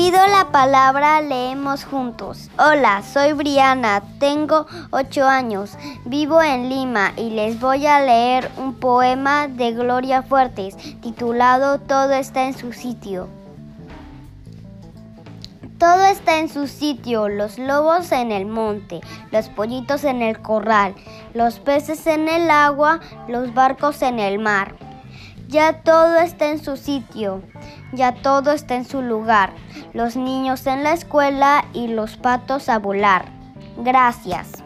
pido la palabra, leemos juntos. Hola, soy Briana, tengo 8 años, vivo en Lima y les voy a leer un poema de Gloria Fuertes titulado Todo está en su sitio. Todo está en su sitio, los lobos en el monte, los pollitos en el corral, los peces en el agua, los barcos en el mar. Ya todo está en su sitio, ya todo está en su lugar, los niños en la escuela y los patos a volar. Gracias.